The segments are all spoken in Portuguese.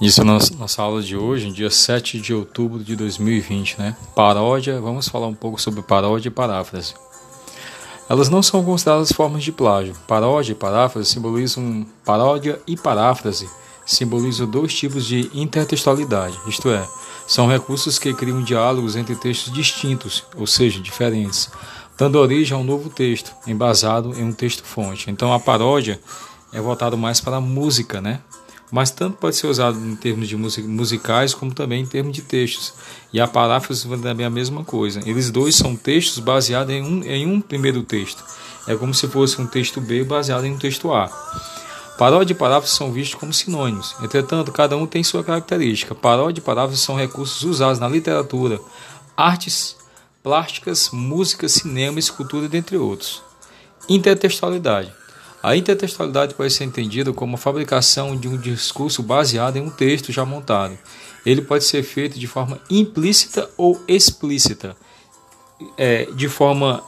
Isso na nossa aula de hoje, dia 7 de outubro de 2020, né? Paródia, vamos falar um pouco sobre paródia e paráfrase. Elas não são consideradas formas de plágio. Paródia e paráfrase simbolizam paródia e paráfrase simbolizam dois tipos de intertextualidade, isto é, são recursos que criam diálogos entre textos distintos, ou seja, diferentes, dando origem a um novo texto, embasado em um texto fonte. Então a paródia é voltado mais para a música, né? Mas tanto pode ser usado em termos de musicais como também em termos de textos. E a paráfrase também é a mesma coisa. Eles dois são textos baseados em um, em um primeiro texto. É como se fosse um texto B baseado em um texto A. Paródia e paráfrase são vistos como sinônimos. Entretanto, cada um tem sua característica. Paródia e paráfrase são recursos usados na literatura, artes plásticas, música, cinema, escultura, dentre outros. Intertextualidade. A intertextualidade pode ser entendida como a fabricação de um discurso baseado em um texto já montado. Ele pode ser feito de forma implícita ou explícita, é, de forma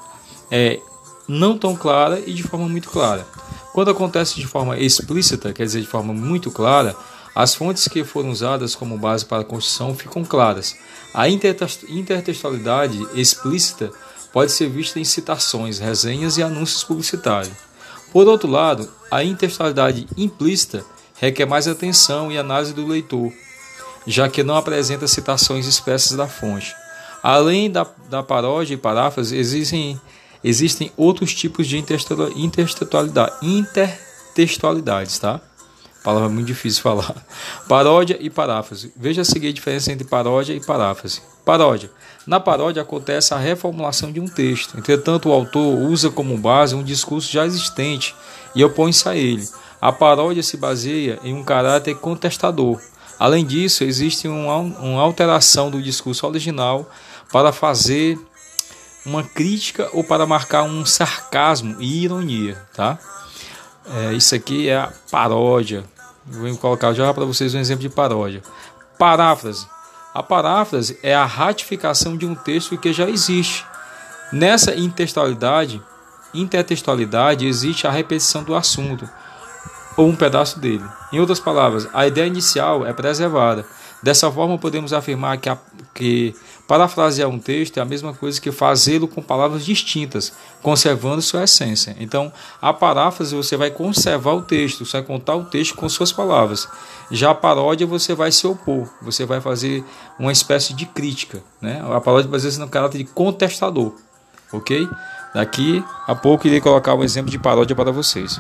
é, não tão clara e de forma muito clara. Quando acontece de forma explícita, quer dizer, de forma muito clara, as fontes que foram usadas como base para a construção ficam claras. A intertextualidade explícita pode ser vista em citações, resenhas e anúncios publicitários. Por outro lado, a intextualidade implícita requer mais atenção e análise do leitor, já que não apresenta citações expressas da fonte. Além da, da paródia e paráfrase, existem, existem outros tipos de intertextualidade, intertextualidades, tá? Palavra muito difícil de falar. Paródia e paráfrase. Veja a seguinte diferença entre paródia e paráfrase. Paródia. Na paródia acontece a reformulação de um texto. Entretanto, o autor usa como base um discurso já existente e opõe-se a ele. A paródia se baseia em um caráter contestador. Além disso, existe uma, uma alteração do discurso original para fazer uma crítica ou para marcar um sarcasmo e ironia, tá? É, isso aqui é a paródia. Vou colocar já para vocês um exemplo de paródia. Paráfrase. A paráfrase é a ratificação de um texto que já existe. Nessa intertextualidade, intertextualidade existe a repetição do assunto ou um pedaço dele. Em outras palavras, a ideia inicial é preservada. Dessa forma, podemos afirmar que, a, que Parafrasear um texto é a mesma coisa que fazê-lo com palavras distintas, conservando sua essência. Então, a paráfrase você vai conservar o texto, você vai contar o texto com suas palavras. Já a paródia você vai se opor, você vai fazer uma espécie de crítica. Né? A paródia vezes no caráter de contestador. Ok? Daqui a pouco irei colocar um exemplo de paródia para vocês.